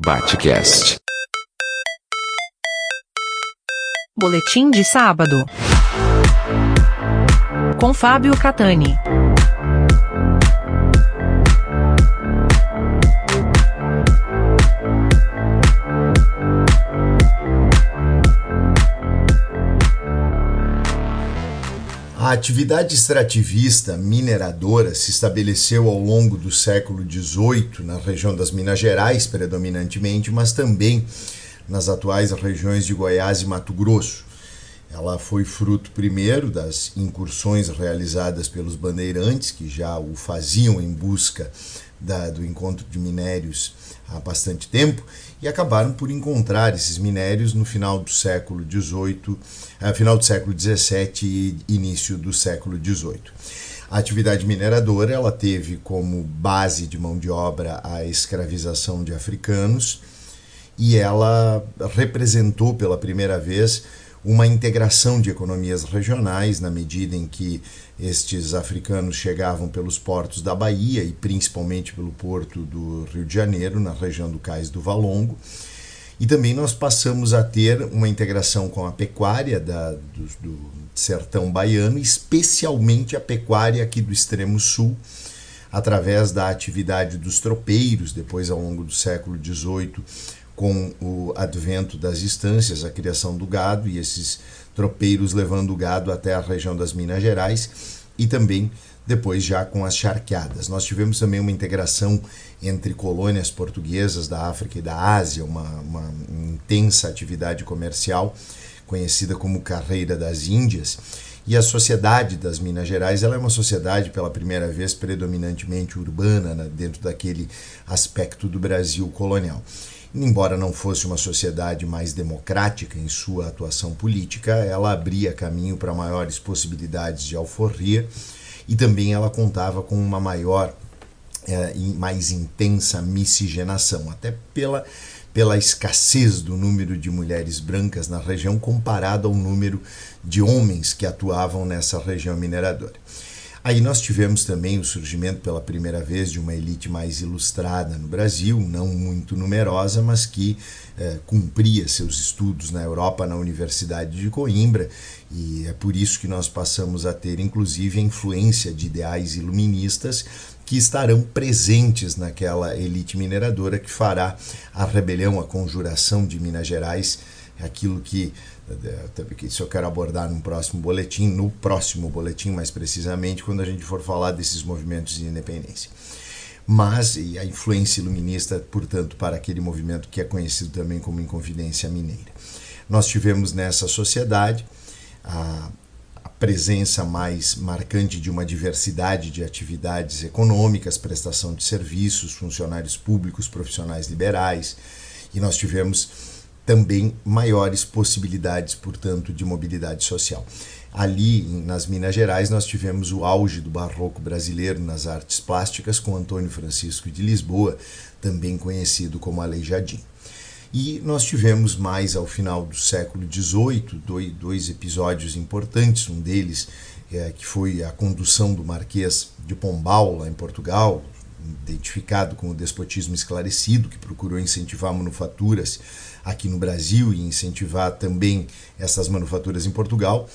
Batcast. Boletim de sábado. Com Fábio Catani. A atividade extrativista mineradora se estabeleceu ao longo do século XVIII na região das Minas Gerais, predominantemente, mas também nas atuais regiões de Goiás e Mato Grosso. Ela foi fruto primeiro das incursões realizadas pelos bandeirantes, que já o faziam em busca da, do encontro de minérios há bastante tempo, e acabaram por encontrar esses minérios no final do século XVIII, eh, final do século XVII e início do século XVIII. A atividade mineradora ela teve como base de mão de obra a escravização de africanos e ela representou pela primeira vez uma integração de economias regionais, na medida em que estes africanos chegavam pelos portos da Bahia e principalmente pelo porto do Rio de Janeiro, na região do Cais do Valongo. E também nós passamos a ter uma integração com a pecuária da, do, do sertão baiano, especialmente a pecuária aqui do extremo sul, através da atividade dos tropeiros, depois ao longo do século XVIII, com o advento das estâncias, a criação do gado e esses tropeiros levando o gado até a região das Minas Gerais e também depois já com as charqueadas. Nós tivemos também uma integração entre colônias portuguesas da África e da Ásia, uma, uma intensa atividade comercial conhecida como Carreira das Índias. E a sociedade das Minas Gerais ela é uma sociedade, pela primeira vez, predominantemente urbana, né, dentro daquele aspecto do Brasil colonial. Embora não fosse uma sociedade mais democrática em sua atuação política, ela abria caminho para maiores possibilidades de alforria e também ela contava com uma maior é, e mais intensa miscigenação, até pela, pela escassez do número de mulheres brancas na região comparado ao número de homens que atuavam nessa região mineradora. Aí nós tivemos também o surgimento pela primeira vez de uma elite mais ilustrada no Brasil, não muito numerosa, mas que eh, cumpria seus estudos na Europa, na Universidade de Coimbra, e é por isso que nós passamos a ter, inclusive, a influência de ideais iluministas que estarão presentes naquela elite mineradora que fará a rebelião, a conjuração de Minas Gerais, aquilo que isso eu quero abordar no próximo boletim, no próximo boletim mais precisamente, quando a gente for falar desses movimentos de independência. Mas a influência iluminista, portanto, para aquele movimento que é conhecido também como Inconfidência Mineira. Nós tivemos nessa sociedade a, a presença mais marcante de uma diversidade de atividades econômicas, prestação de serviços, funcionários públicos, profissionais liberais, e nós tivemos também maiores possibilidades, portanto, de mobilidade social. Ali, nas Minas Gerais, nós tivemos o auge do barroco brasileiro nas artes plásticas com Antônio Francisco de Lisboa, também conhecido como Aleijadinho. E nós tivemos mais ao final do século XVIII dois, episódios importantes, um deles é, que foi a condução do Marquês de Pombal, lá em Portugal, identificado com o despotismo esclarecido, que procurou incentivar manufaturas aqui no Brasil e incentivar também essas manufaturas em Portugal.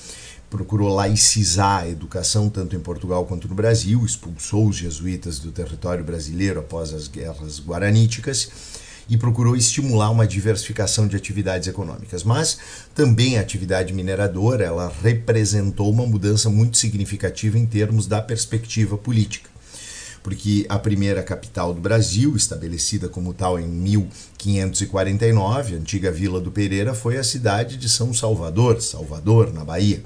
Procurou laicizar a educação tanto em Portugal quanto no Brasil, expulsou os jesuítas do território brasileiro após as guerras guaraníticas e procurou estimular uma diversificação de atividades econômicas. Mas também a atividade mineradora ela representou uma mudança muito significativa em termos da perspectiva política porque a primeira capital do Brasil, estabelecida como tal em 1549, a antiga Vila do Pereira, foi a cidade de São Salvador, Salvador, na Bahia.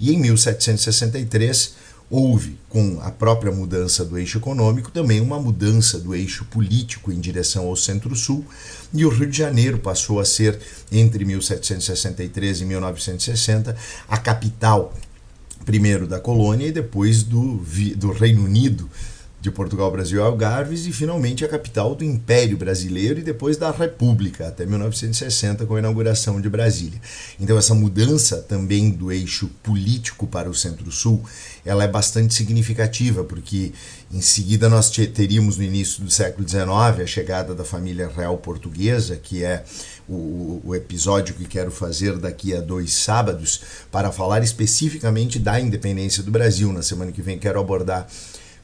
E em 1763 houve, com a própria mudança do eixo econômico, também uma mudança do eixo político em direção ao centro-sul, e o Rio de Janeiro passou a ser, entre 1763 e 1960, a capital, primeiro da colônia e depois do, do Reino Unido, de Portugal, Brasil e Algarves e finalmente a capital do Império Brasileiro e depois da República, até 1960 com a inauguração de Brasília. Então essa mudança também do eixo político para o Centro-Sul, ela é bastante significativa, porque em seguida nós teríamos no início do século XIX a chegada da família real portuguesa, que é o, o episódio que quero fazer daqui a dois sábados, para falar especificamente da independência do Brasil. Na semana que vem quero abordar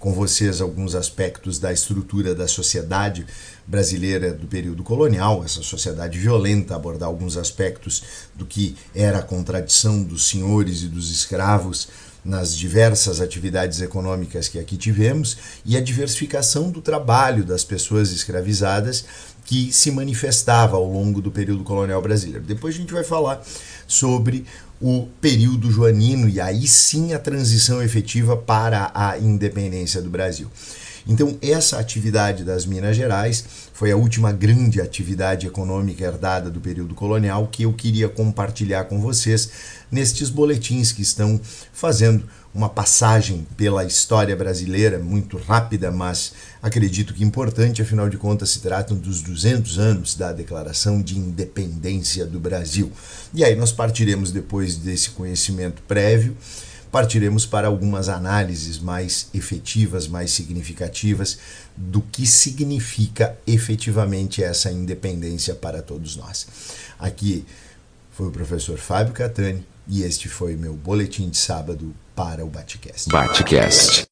com vocês alguns aspectos da estrutura da sociedade brasileira do período colonial, essa sociedade violenta, abordar alguns aspectos do que era a contradição dos senhores e dos escravos nas diversas atividades econômicas que aqui tivemos e a diversificação do trabalho das pessoas escravizadas que se manifestava ao longo do período colonial brasileiro. Depois a gente vai falar sobre o período joanino e aí sim a transição efetiva para a independência do Brasil. Então, essa atividade das Minas Gerais foi a última grande atividade econômica herdada do período colonial que eu queria compartilhar com vocês nestes boletins que estão fazendo uma passagem pela história brasileira muito rápida, mas acredito que importante, afinal de contas se tratam dos 200 anos da Declaração de Independência do Brasil. E aí nós partiremos depois desse conhecimento prévio partiremos para algumas análises mais efetivas, mais significativas do que significa efetivamente essa independência para todos nós. Aqui foi o professor Fábio Catani e este foi meu boletim de sábado para o Batcast. Batcast.